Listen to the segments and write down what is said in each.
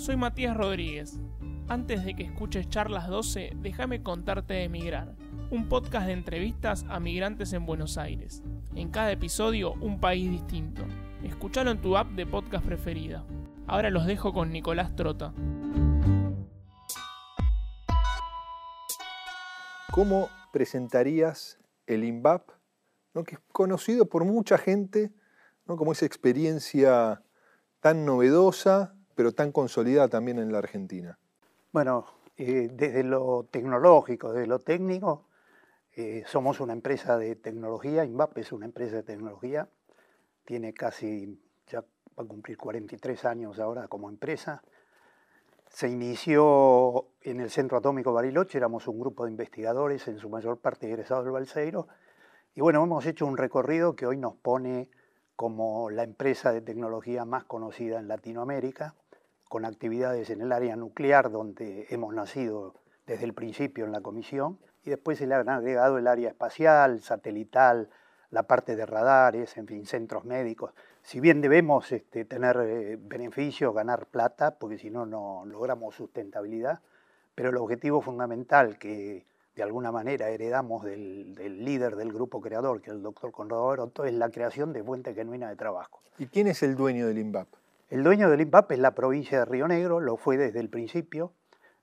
Soy Matías Rodríguez. Antes de que escuches Charlas 12, déjame contarte de Migrar, un podcast de entrevistas a migrantes en Buenos Aires. En cada episodio, un país distinto. Escúchalo en tu app de podcast preferida. Ahora los dejo con Nicolás Trota. ¿Cómo presentarías el INVAP, ¿no? que es conocido por mucha gente ¿no? como esa experiencia tan novedosa, pero tan consolidada también en la Argentina? Bueno, eh, desde lo tecnológico, desde lo técnico, eh, somos una empresa de tecnología, INVAP es una empresa de tecnología, tiene casi, ya va a cumplir 43 años ahora como empresa. Se inició en el Centro Atómico Bariloche, éramos un grupo de investigadores, en su mayor parte egresados del Balseiro, y bueno, hemos hecho un recorrido que hoy nos pone como la empresa de tecnología más conocida en Latinoamérica, con actividades en el área nuclear, donde hemos nacido desde el principio en la comisión, y después se le han agregado el área espacial, satelital, la parte de radares, en fin, centros médicos. Si bien debemos este, tener eh, beneficios, ganar plata, porque si no, no logramos sustentabilidad, pero el objetivo fundamental que de alguna manera heredamos del, líder del grupo creador, que es el doctor Conrado Baroto, es la creación de fuente genuina de trabajo. ¿Y quién es el dueño del INVAP? El dueño del INVAP es la provincia de Río Negro, lo fue desde el principio.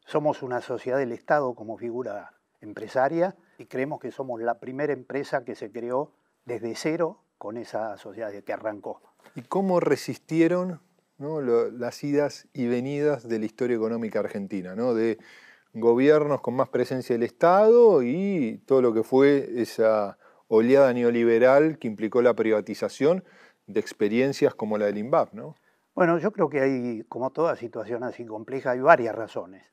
Somos una sociedad del Estado como figura empresaria y creemos que somos la primera empresa que se creó desde cero con esa sociedad que arrancó. ¿Y cómo resistieron las idas y venidas de la historia económica argentina? ¿no? De gobiernos con más presencia del Estado y todo lo que fue esa oleada neoliberal que implicó la privatización de experiencias como la del INVAP, ¿no? Bueno, yo creo que hay, como toda situación así compleja, hay varias razones.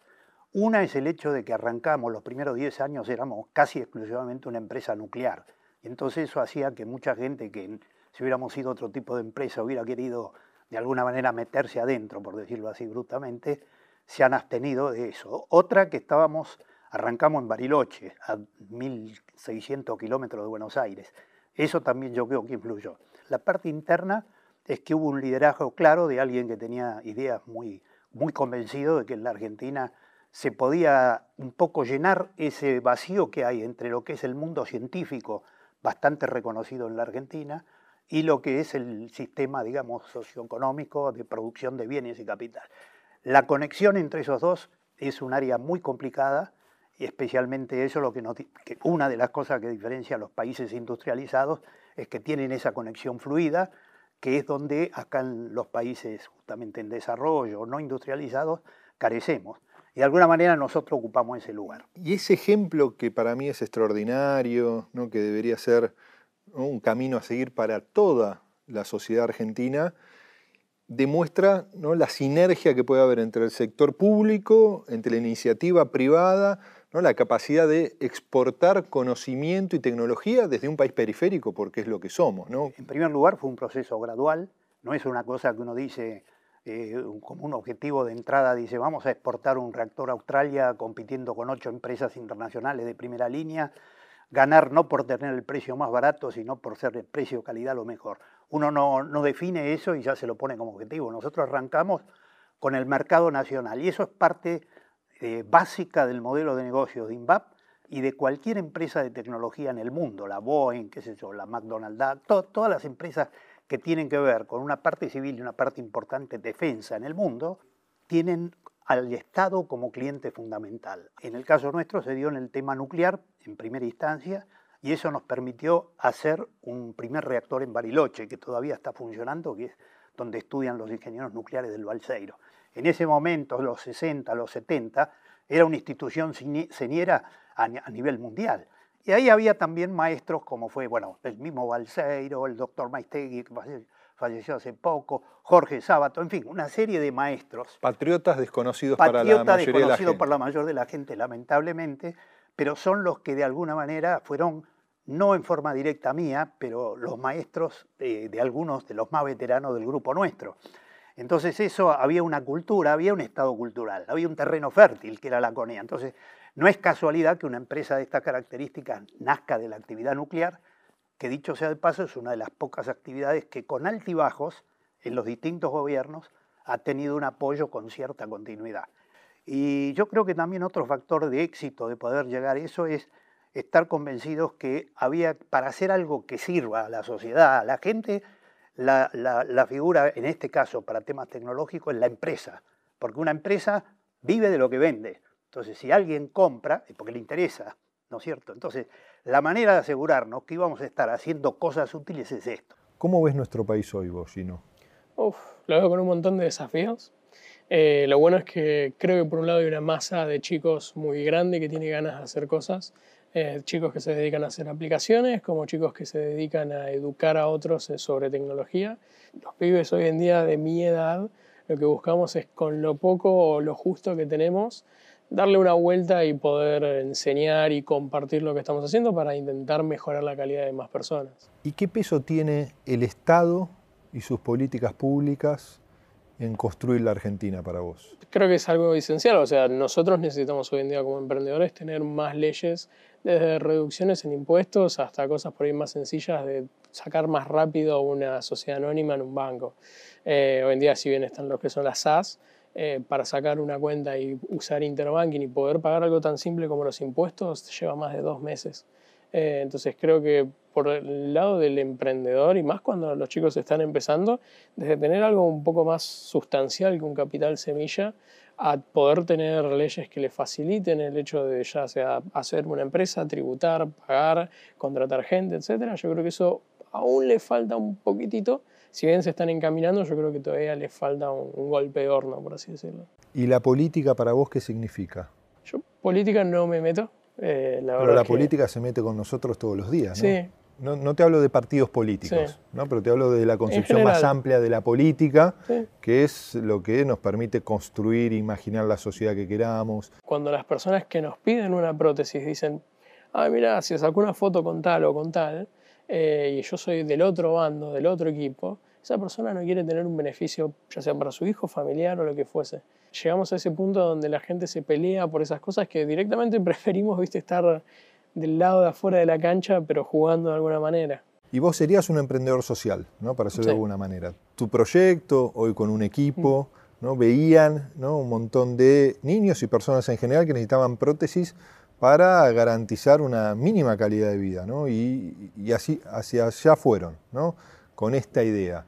Una es el hecho de que arrancamos, los primeros 10 años éramos casi exclusivamente una empresa nuclear. Y entonces eso hacía que mucha gente que si hubiéramos sido otro tipo de empresa hubiera querido de alguna manera meterse adentro, por decirlo así brutamente, se han abstenido de eso. Otra que estábamos, arrancamos en Bariloche, a 1.600 kilómetros de Buenos Aires. Eso también yo creo que influyó. La parte interna es que hubo un liderazgo claro de alguien que tenía ideas muy, muy convencido de que en la Argentina se podía un poco llenar ese vacío que hay entre lo que es el mundo científico, bastante reconocido en la Argentina, y lo que es el sistema, digamos, socioeconómico de producción de bienes y capital. La conexión entre esos dos es un área muy complicada y especialmente eso lo que, una de las cosas que diferencia a los países industrializados es que tienen esa conexión fluida, que es donde acá en los países justamente en desarrollo no industrializados carecemos. Y de alguna manera nosotros ocupamos ese lugar. Y ese ejemplo que para mí es extraordinario, que debería ser un camino a seguir para toda la sociedad argentina, demuestra ¿no? la sinergia que puede haber entre el sector público, entre la iniciativa privada, ¿no? la capacidad de exportar conocimiento y tecnología desde un país periférico, porque es lo que somos. ¿no? En primer lugar, fue un proceso gradual, no es una cosa que uno dice eh, como un objetivo de entrada, dice vamos a exportar un reactor a Australia compitiendo con ocho empresas internacionales de primera línea, ganar no por tener el precio más barato, sino por ser el precio-calidad lo mejor. Uno no, define eso y ya se lo pone como objetivo. Nosotros arrancamos con el mercado nacional y eso es parte eh, básica del modelo de negocio de INVAP y de cualquier empresa de tecnología en el mundo, la Boeing, qué sé yo, la McDonald's, todas las empresas que tienen que ver con una parte civil y una parte importante defensa en el mundo, tienen al Estado como cliente fundamental. En el caso nuestro se dio en el tema nuclear, en primera instancia, y eso nos permitió hacer un primer reactor en Bariloche, que todavía está funcionando, que es donde estudian los ingenieros nucleares del Balseiro. En ese momento, los 60, los 70, era una institución señera a nivel mundial. Y ahí había también maestros como fue, bueno, el mismo Balseiro, el doctor Maistegui, que falleció hace poco, Jorge Sábato, en fin, una serie de maestros. Patriotas desconocidos para la mayoría de la gente. para la mayoría de la gente, lamentablemente, pero son los que de alguna manera fueron, no en forma directa mía, pero los maestros de, de algunos de los más veteranos del grupo nuestro. Entonces eso, había una cultura, había un estado cultural, había un terreno fértil que era la CONEA. Entonces, no es casualidad que una empresa de estas características nazca de la actividad nuclear, que dicho sea de paso es una de las pocas actividades que con altibajos en los distintos gobiernos ha tenido un apoyo con cierta continuidad. Y yo creo que también otro factor de éxito de poder llegar a eso es estar convencidos que había, para hacer algo que sirva a la sociedad, a la gente, la, la, figura, en este caso, para temas tecnológicos, es la empresa, porque una empresa vive de lo que vende. Entonces, si alguien compra, es porque le interesa, ¿no es cierto? Entonces, la manera de asegurarnos que íbamos a estar haciendo cosas útiles es esto. ¿Cómo ves nuestro país hoy, vos, Gino? Uf, lo veo con un montón de desafíos. Eh, lo bueno es que creo que por un lado hay una masa de chicos muy grande que tiene ganas de hacer cosas. Eh, chicos que se dedican a hacer aplicaciones, como chicos que se dedican a educar a otros sobre tecnología. Los pibes hoy en día de mi edad, lo que buscamos es con lo poco o lo justo que tenemos, darle una vuelta y poder enseñar y compartir lo que estamos haciendo para intentar mejorar la calidad de más personas. ¿Y qué peso tiene el Estado y sus políticas públicas en construir la Argentina para vos? Creo que es algo esencial, o sea, nosotros necesitamos hoy en día como emprendedores tener más leyes, desde reducciones en impuestos hasta cosas por ahí más sencillas de sacar más rápido una sociedad anónima en un banco. Eh, hoy en día, si bien están los que son las SAS, eh, para sacar una cuenta y usar interbanking y poder pagar algo tan simple como los impuestos lleva más de dos meses. Eh, entonces creo que por el lado del emprendedor y más cuando los chicos están empezando, desde tener algo un poco más sustancial que un capital semilla, a poder tener leyes que le faciliten el hecho de ya sea hacer una empresa, tributar, pagar, contratar gente, etcétera. Yo creo que eso aún le falta un poquitito. Si bien se están encaminando, yo creo que todavía le falta un, golpe de horno, por así decirlo. ¿Y la política para vos qué significa? Yo política no me meto. Eh, Pero la política se mete con nosotros todos los días, ¿no? Sí. No, te hablo de partidos políticos, ¿no? pero te hablo de la concepción más amplia de la política, que es lo que nos permite construir, imaginar la sociedad que queramos. Cuando las personas que nos piden una prótesis dicen, ah, mira, si sacó una foto con tal o con tal, eh, y yo soy del otro bando, del otro equipo, esa persona no quiere tener un beneficio, ya sea para su hijo, familiar o lo que fuese llegamos a ese punto donde la gente se pelea por esas cosas que directamente preferimos, viste, estar del lado de afuera de la cancha, pero jugando de alguna manera. Y vos serías un emprendedor social, ¿no? Para hacerlo de alguna manera. Tu proyecto, hoy con un equipo, mm. ¿no? Veían ¿no? un montón de niños y personas en general que necesitaban prótesis para garantizar una mínima calidad de vida, ¿no? Y, y así hacia allá fueron, ¿no? Con esta idea.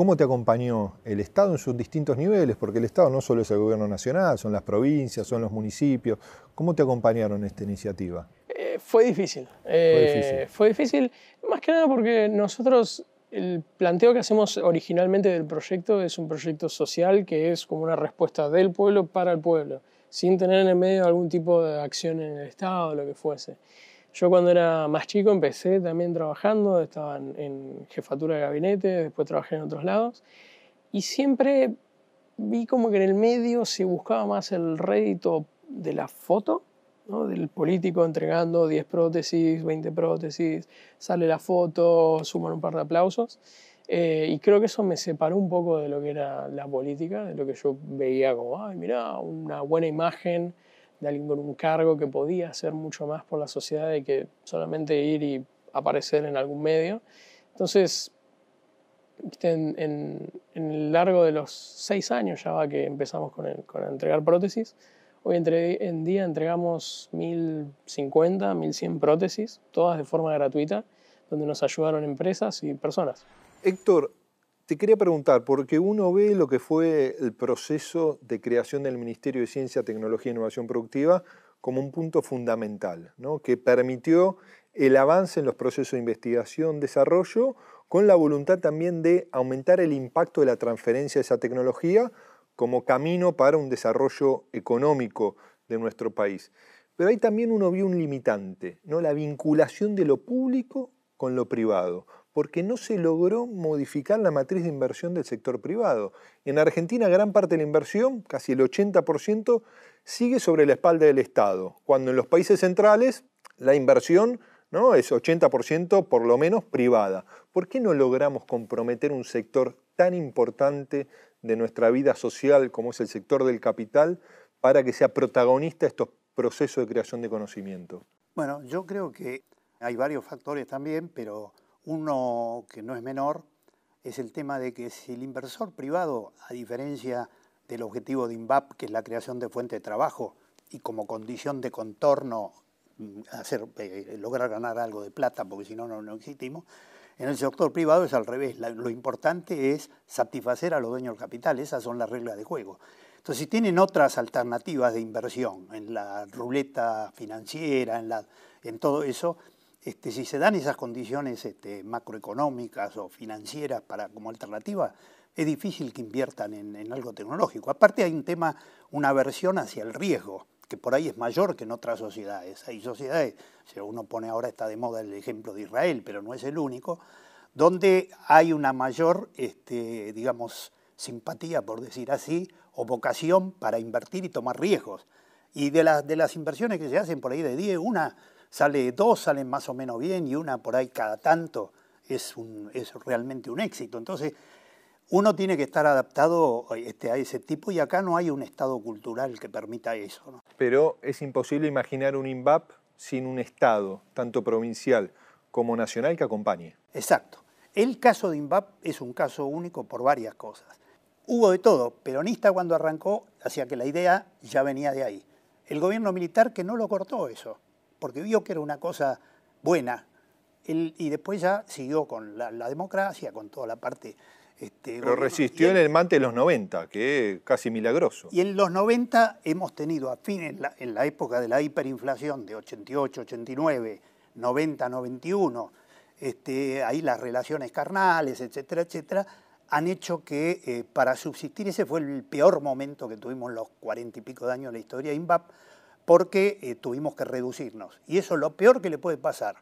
¿Cómo te acompañó el Estado en sus distintos niveles? Porque el Estado no solo es el gobierno nacional, son las provincias, son los municipios. ¿Cómo te acompañaron en esta iniciativa? Eh, fue difícil. Eh, fue difícil. más que nada porque nosotros, el planteo que hacemos originalmente del proyecto es un proyecto social que es como una respuesta del pueblo para el pueblo, sin tener en el medio algún tipo de acción en el Estado o lo que fuese. Yo cuando era más chico empecé también trabajando, estaba en, jefatura de gabinete, después trabajé en otros lados, y siempre vi como que en el medio se buscaba más el rédito de la foto, ¿no? del político entregando 10 prótesis, 20 prótesis, sale la foto, suman un par de aplausos. Eh, y creo que eso me separó un poco de lo que era la política, de lo que yo veía como, ay, mira, una buena imagen, de alguien con un cargo que podía hacer mucho más por la sociedad de que solamente ir y aparecer en algún medio. Entonces, en, en, el largo de los seis años ya va que empezamos con, con entregar prótesis, hoy en día entregamos 1050, 1100 prótesis, todas de forma gratuita, donde nos ayudaron empresas y personas. Héctor, te quería preguntar, porque uno ve lo que fue el proceso de creación del Ministerio de Ciencia, Tecnología e Innovación Productiva como un punto fundamental, ¿no? que permitió el avance en los procesos de investigación, desarrollo, con la voluntad también de aumentar el impacto de la transferencia de esa tecnología como camino para un desarrollo económico de nuestro país. Pero ahí también uno vio un limitante, ¿no? la vinculación de lo público con lo privado porque no se logró modificar la matriz de inversión del sector privado. En Argentina gran parte de la inversión, casi el 80%, sigue sobre la espalda del Estado, cuando en los países centrales la inversión ¿no? es 80% por lo menos privada. ¿Por qué no logramos comprometer un sector tan importante de nuestra vida social como es el sector del capital para que sea protagonista estos procesos de creación de conocimiento? Bueno, yo creo que hay varios factores también, pero uno que no es menor es el tema de que si el inversor privado, a diferencia del objetivo de INVAP, que es la creación de fuente de trabajo, y como condición de contorno mm, eh, lograr ganar algo de plata, porque si no, no existimos, en el sector privado es al revés. lo importante es satisfacer a los dueños del capital. Esas son las reglas de juego. Entonces, si tienen otras alternativas de inversión en la ruleta financiera, en todo eso, este, si se dan esas condiciones este, macroeconómicas o financieras para, como alternativa, es difícil que inviertan en, algo tecnológico. Aparte hay un tema, una aversión hacia el riesgo, que por ahí es mayor que en otras sociedades. Hay sociedades, si uno pone ahora está de moda el ejemplo de Israel, pero no es el único, donde hay una mayor, este, digamos, simpatía, por decir así, o vocación para invertir y tomar riesgos. Y de, las de las inversiones que se hacen por ahí de 10, una sale, dos salen más o menos bien y una por ahí cada tanto es, un, es realmente un éxito. Entonces, uno tiene que estar adaptado este, a ese tipo y acá no hay un estado cultural que permita eso. Pero es imposible imaginar un INVAP sin un estado, tanto provincial como nacional, que acompañe. Exacto. El caso de INVAP es un caso único por varias cosas. Hubo de todo. Peronista cuando arrancó hacía que la idea ya venía de ahí. El gobierno militar que no lo cortó eso, porque vio que era una cosa buena. y después ya siguió con la, democracia, con toda la parte... Este, Pero resistió en el mante de los 90, que es casi milagroso. Y en los 90 hemos tenido, a fin, en la, en la época de la hiperinflación de 88, 89, 90, 91, este, ahí las relaciones carnales, etcétera, etcétera, han hecho que eh, para subsistir, ese fue el peor momento que tuvimos los cuarenta y pico de años de la historia de INVAP, porque eh, tuvimos que reducirnos. Y eso es lo peor que le puede pasar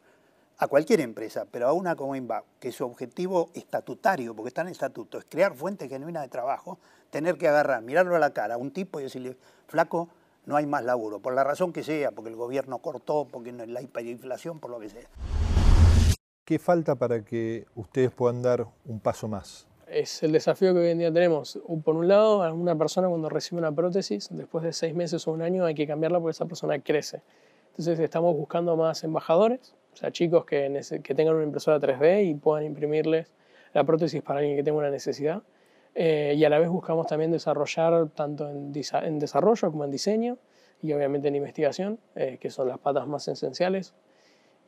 a cualquier empresa, pero a una como INVAP, que su objetivo estatutario, porque está en estatuto, es crear fuentes genuinas de trabajo, tener que agarrar, mirarlo a la cara a un tipo y decirle, flaco, no hay más laburo, por la razón que sea, porque el gobierno cortó, porque no la hiperinflación, por lo que sea. ¿Qué falta para que ustedes puedan dar un paso más? Es el desafío que hoy en día tenemos. Por un lado, a una persona cuando recibe una prótesis, después de seis meses o un año hay que cambiarla porque esa persona crece. Entonces estamos buscando más embajadores, o sea, chicos que, tengan una impresora 3D y puedan imprimirles la prótesis para alguien que tenga una necesidad. Eh, y a la vez buscamos también desarrollar tanto en, en, desarrollo como en diseño y obviamente en investigación, eh, que son las patas más esenciales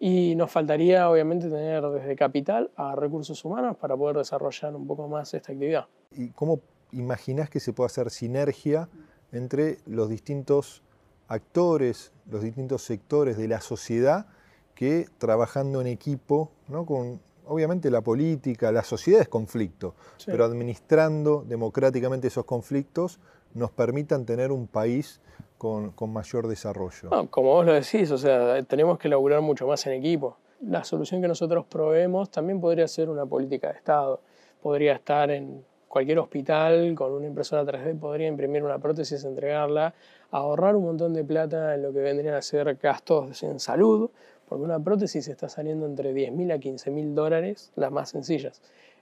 y nos faltaría, obviamente, tener desde capital a recursos humanos para poder desarrollar un poco más esta actividad. ¿Y cómo imaginas que se puede hacer sinergia entre los distintos actores, los distintos sectores de la sociedad que trabajando en equipo, ¿no? con obviamente la política, la sociedad es conflicto, pero administrando democráticamente esos conflictos nos permitan tener un país con, mayor desarrollo. como vos lo decís, o sea, tenemos que laburar mucho más en equipo. La solución que nosotros proveemos también podría ser una política de Estado. Podría estar en cualquier hospital con una impresora 3D, podría imprimir una prótesis, entregarla, ahorrar un montón de plata en lo que vendrían a ser gastos en salud, porque una prótesis está saliendo entre 10.000 a 15.000 dólares, las más sencillas.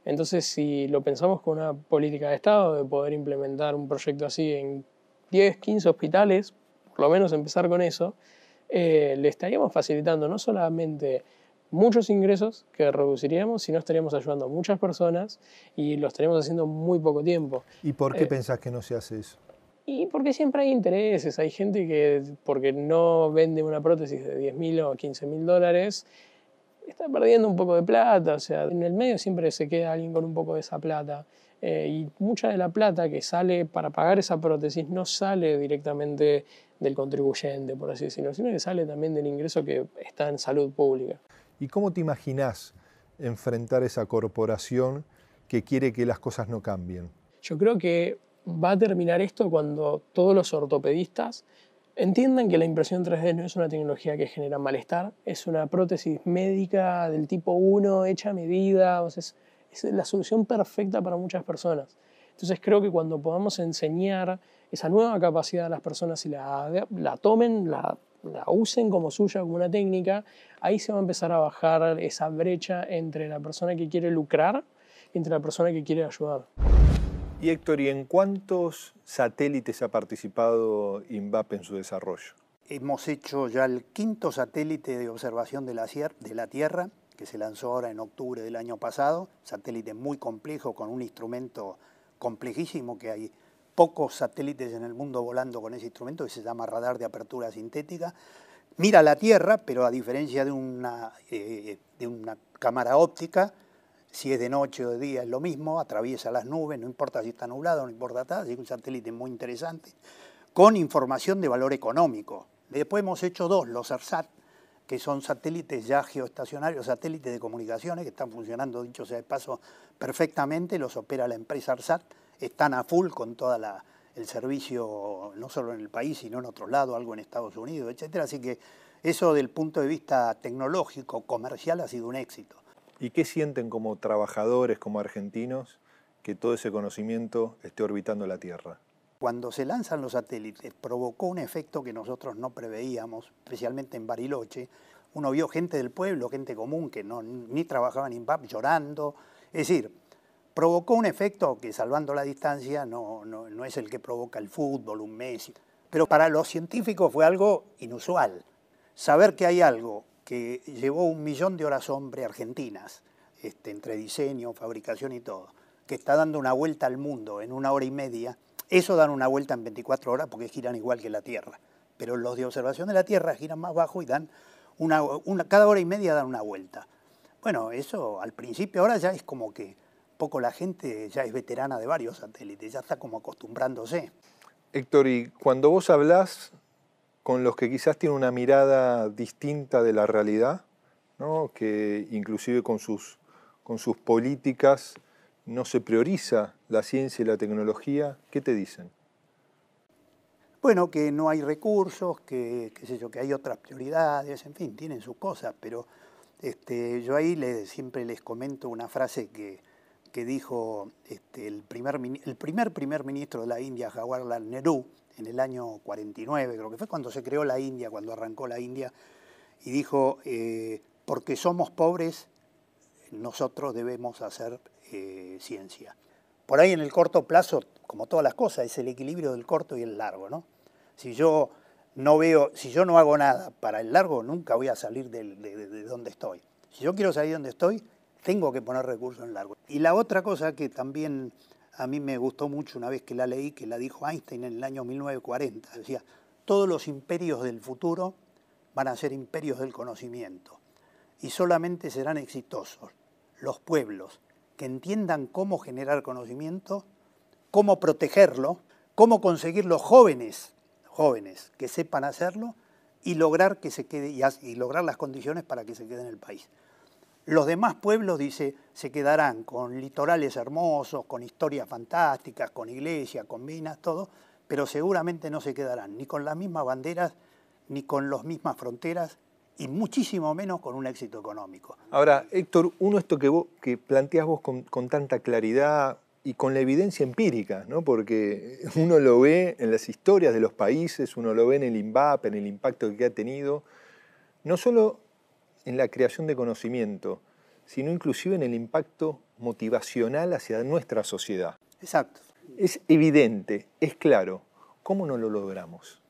Entonces, si lo pensamos con una política de Estado, de poder implementar un proyecto así en 10, 15 hospitales, por lo menos empezar con eso, eh, le estaríamos facilitando no solamente muchos ingresos que reduciríamos, sino estaríamos ayudando a muchas personas y lo estaríamos haciendo en muy poco tiempo. ¿Y por qué eh, pensás que no se hace eso? Y porque siempre hay intereses, hay gente que porque no vende una prótesis de 10 mil o 15 mil dólares, está perdiendo un poco de plata, o sea, en el medio siempre se queda alguien con un poco de esa plata. Eh, y mucha de la plata que sale para pagar esa prótesis no sale directamente del contribuyente, por así decirlo, sino que sale también del ingreso que está en salud pública. ¿Y cómo te imaginas enfrentar esa corporación que quiere que las cosas no cambien? Yo creo que va a terminar esto cuando todos los ortopedistas entiendan que la impresión 3D no es una tecnología que genera malestar, es una prótesis médica del tipo 1 hecha a medida, o sea, es la solución perfecta para muchas personas. Entonces creo que cuando podamos enseñar esa nueva capacidad a las personas y la, la tomen, la, la usen como suya, como una técnica, ahí se va a empezar a bajar esa brecha entre la persona que quiere lucrar y entre la persona que quiere ayudar. Y Héctor, ¿y en cuántos satélites ha participado INVAP en su desarrollo? Hemos hecho ya el quinto satélite de observación de la, Tierra que se lanzó ahora en octubre del año pasado, satélite muy complejo con un instrumento complejísimo que hay pocos satélites en el mundo volando con ese instrumento que se llama radar de apertura sintética. Mira la Tierra, pero a diferencia de una, eh, de una cámara óptica, si es de noche o de día es lo mismo, atraviesa las nubes, no importa si está nublado, no importa nada, es un satélite muy interesante, con información de valor económico. Después hemos hecho dos, los ARSAT, que son satélites ya geoestacionarios, satélites de comunicaciones que están funcionando, dicho sea de paso, perfectamente, los opera la empresa ARSAT, están a full con todo el servicio, no solo en el país, sino en otro lado, algo en Estados Unidos, etcétera. Así que eso, del punto de vista tecnológico, comercial, ha sido un éxito. ¿Y qué sienten como trabajadores, como argentinos, que todo ese conocimiento esté orbitando la Tierra? Cuando se lanzan los satélites provocó un efecto que nosotros no preveíamos, especialmente en Bariloche. Uno vio gente del pueblo, gente común que no, ni trabajaba en INVAP llorando. Es decir, provocó un efecto que salvando la distancia no, no, no es el que provoca el fútbol, un Messi. Pero para los científicos fue algo inusual. Saber que hay algo que llevó un millón de horas hombre argentinas, este, entre diseño, fabricación y todo, que está dando una vuelta al mundo en una hora y media, eso dan una vuelta en 24 horas porque giran igual que la Tierra. Pero los de observación de la Tierra giran más bajo y dan una, una, cada hora y media dan una vuelta. Bueno, eso al principio ahora ya es como que poco la gente ya es veterana de varios satélites, ya está como acostumbrándose. Héctor, y cuando vos hablás con los que quizás tienen una mirada distinta de la realidad, ¿no? que inclusive con sus, con sus políticas no se prioriza la ciencia y la tecnología, ¿qué te dicen? Bueno, que no hay recursos, que, sé yo, que hay otras prioridades, en fin, tienen sus cosas, pero este, yo ahí siempre les comento una frase que, que dijo este, el, primer, el primer primer ministro de la India, Jawaharlal Nehru, en el año 49, creo que fue cuando se creó la India, cuando arrancó la India, y dijo, eh, porque somos pobres, nosotros debemos hacer eh, ciencia. Por ahí en el corto plazo, como todas las cosas, es el equilibrio del corto y el largo, ¿no? Si yo no veo, si yo no hago nada para el largo, nunca voy a salir de, de donde estoy. Si yo quiero salir de donde estoy, tengo que poner recursos en largo. Y la otra cosa que también a mí me gustó mucho una vez que la leí, que la dijo Einstein en el año 1940. Decía, todos los imperios del futuro van a ser imperios del conocimiento y solamente serán exitosos los pueblos que entiendan cómo generar conocimiento, cómo protegerlo, cómo conseguir los jóvenes, jóvenes que sepan hacerlo y lograr que se quede y lograr las condiciones para que se quede en el país. Los demás pueblos, dice, se quedarán con litorales hermosos, con historias fantásticas, con iglesias, con minas, todo, pero seguramente no se quedarán ni con las mismas banderas, ni con las mismas fronteras, y muchísimo menos con un éxito económico. Ahora, Héctor, uno esto que, vos, que planteas vos con, tanta claridad y con la evidencia empírica, ¿no? porque uno lo ve en las historias de los países, uno lo ve en el INVAP, en el impacto que ha tenido, no solo en la creación de conocimiento, sino inclusive en el impacto motivacional hacia nuestra sociedad. Exacto. Es evidente, es claro. ¿Cómo no lo logramos?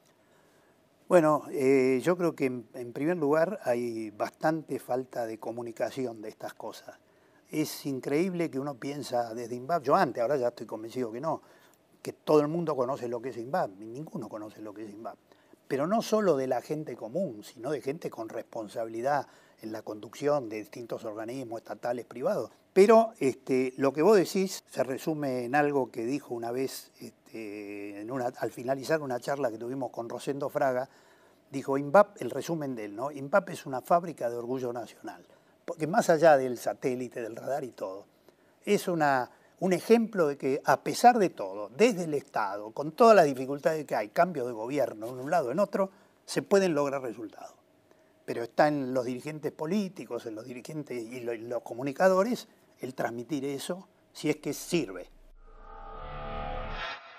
Bueno, eh, yo creo que en, primer lugar hay bastante falta de comunicación de estas cosas. Es increíble que uno piensa desde INVAP, yo antes, ahora ya estoy convencido que no, que todo el mundo conoce lo que es INVAP, ninguno conoce lo que es INVAP. Pero no solo de la gente común, sino de gente con responsabilidad en la conducción de distintos organismos estatales, privados. Pero este, lo que vos decís se resume en algo que dijo una vez, este, al finalizar una charla que tuvimos con Rosendo Fraga, dijo INVAP, el resumen de él, ¿no? INVAP es una fábrica de orgullo nacional, porque más allá del satélite, del radar y todo, es una, un ejemplo de que a pesar de todo, desde el Estado, con todas las dificultades que hay, cambio de gobierno en un lado en otro, se pueden lograr resultados pero está en los dirigentes políticos, en los dirigentes y los comunicadores el transmitir eso, si es que sirve.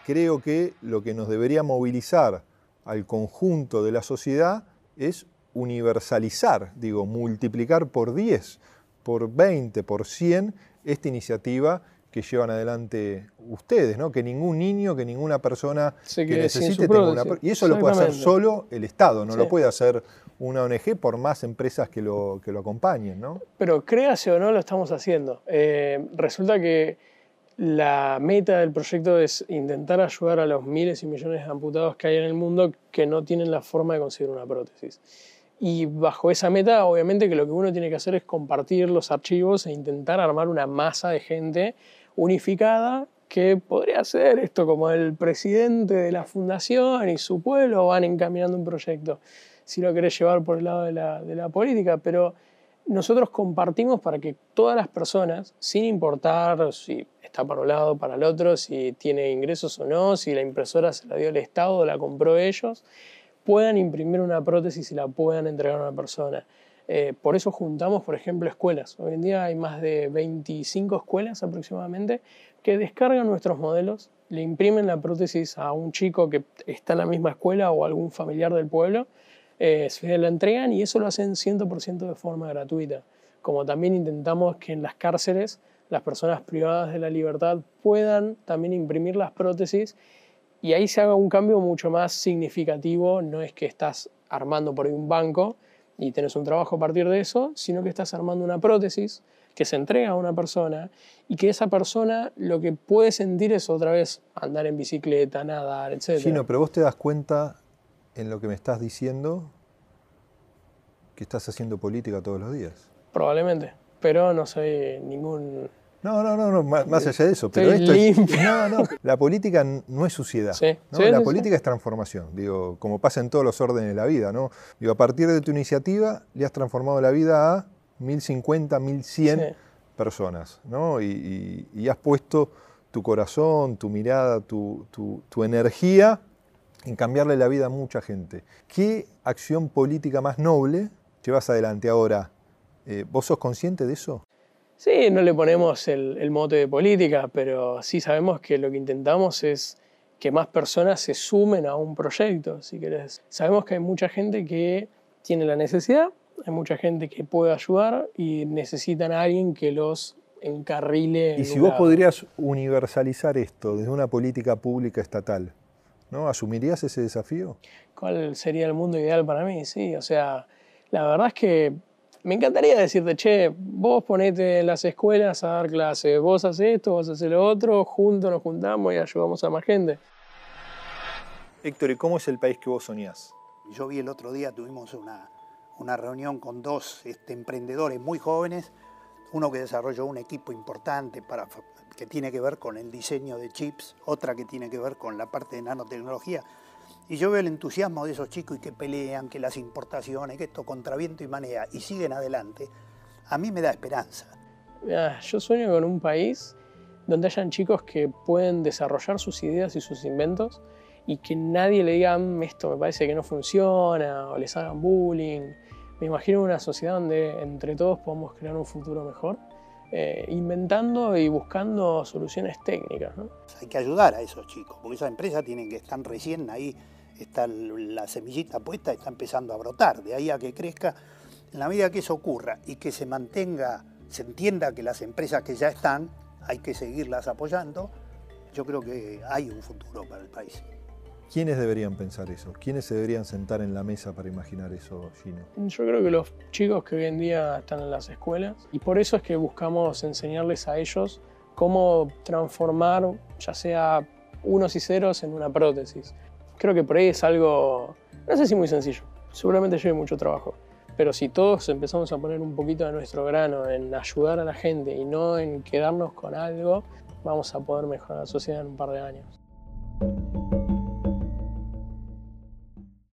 Creo que lo que nos debería movilizar al conjunto de la sociedad es universalizar, digo, multiplicar por 10, por 20, por 100 esta iniciativa que llevan adelante ustedes, ¿no? Que ningún niño, que ninguna persona que necesite tenga una prótesis. Y eso lo puede hacer solo el Estado, no lo puede hacer una ONG por más empresas que lo, que lo acompañen, ¿no? Pero créase o no, lo estamos haciendo. Eh, resulta que la meta del proyecto es intentar ayudar a los miles y millones de amputados que hay en el mundo que no tienen la forma de conseguir una prótesis. Y bajo esa meta, obviamente que lo que uno tiene que hacer es compartir los archivos e intentar armar una masa de gente unificada que podría ser esto como el presidente de la fundación y su pueblo van encaminando un proyecto, si lo querés llevar por el lado de la, de la política, pero nosotros compartimos para que todas las personas, sin importar si está para un lado o para el otro, si tiene ingresos o no, si la impresora se la dio el Estado o la compró ellos, puedan imprimir una prótesis y la puedan entregar a una persona. Eh, por eso juntamos, por ejemplo, escuelas. Hoy en día hay más de 25 escuelas aproximadamente que descargan nuestros modelos, le imprimen la prótesis a un chico que está en la misma escuela o algún familiar del pueblo, eh, se la entregan y eso lo hacen 100% de forma gratuita. Como también intentamos que en las cárceles las personas privadas de la libertad puedan también imprimir las prótesis y ahí se haga un cambio mucho más significativo. No es que estás armando por ahí un banco y tenés un trabajo a partir de eso, sino que estás armando una prótesis que se entrega a una persona y que esa persona lo que puede sentir es otra vez andar en bicicleta, nadar, etc. Gino, pero vos te das cuenta en lo que me estás diciendo que estás haciendo política todos los días. Probablemente, pero no soy ningún... No, no, no, no, más, más allá de eso. Pero Estoy esto limpio. es. No, no. La política no es suciedad. Sí, ¿no? sí, la sí, política es transformación. Digo, como pasa en todos los órdenes de la vida, ¿no? Digo, a partir de tu iniciativa le has transformado la vida a 1050, 1100 Sí. personas, ¿no? Y, y- y has puesto tu corazón, tu mirada, tu, tu- tu energía en cambiarle la vida a mucha gente. ¿Qué acción política más noble llevas adelante ahora? Eh, ¿Vos sos consciente de eso? Sí, no le ponemos el, el mote de política, pero sí sabemos que lo que intentamos es que más personas se sumen a un proyecto, si querés. Sabemos que hay mucha gente que tiene la necesidad, hay mucha gente que puede ayudar y necesitan a alguien que los encarrile. en Y si vos lado. podrías universalizar esto desde una política pública estatal, ¿no? ¿Asumirías ese desafío? ¿Cuál sería el mundo ideal para mí? Sí, o sea, la verdad es que me encantaría decirte, che, vos ponete en las escuelas a dar clases, vos haces esto, vos haces lo otro, juntos nos juntamos y ayudamos a más gente. Héctor, ¿y cómo es el país que vos soñás? Yo vi el otro día, tuvimos una, una reunión con dos este, emprendedores muy jóvenes, uno que desarrolló un equipo importante para, que tiene que ver con el diseño de chips, otra que tiene que ver con la parte de nanotecnología. Y yo veo el entusiasmo de esos chicos y que pelean, que las importaciones, que esto contra viento y marea, y siguen adelante. A mí me da esperanza. Mirá, yo sueño con un país donde hayan chicos que pueden desarrollar sus ideas y sus inventos y que nadie le diga, "Mm, esto me parece que no funciona, o les hagan bullying. Me imagino una sociedad donde entre todos podamos crear un futuro mejor, eh, inventando y buscando soluciones técnicas. ¿no? Hay que ayudar a esos chicos, porque esas empresas tienen que estar recién ahí, está la semillita puesta, está empezando a brotar, de ahí a que crezca. En la medida que eso ocurra y que se mantenga, se entienda que las empresas que ya están, hay que seguirlas apoyando, yo creo que hay un futuro para el país. ¿Quiénes deberían pensar eso? ¿Quiénes se deberían sentar en la mesa para imaginar eso, Gino? Yo creo que los chicos que hoy en día están en las escuelas, y por eso es que buscamos enseñarles a ellos cómo transformar ya sea unos y ceros en una prótesis. Creo que por ahí es algo, no sé si muy sencillo, seguramente lleve mucho trabajo, pero si todos empezamos a poner un poquito de nuestro grano en ayudar a la gente y no en quedarnos con algo, vamos a poder mejorar la sociedad en un par de años.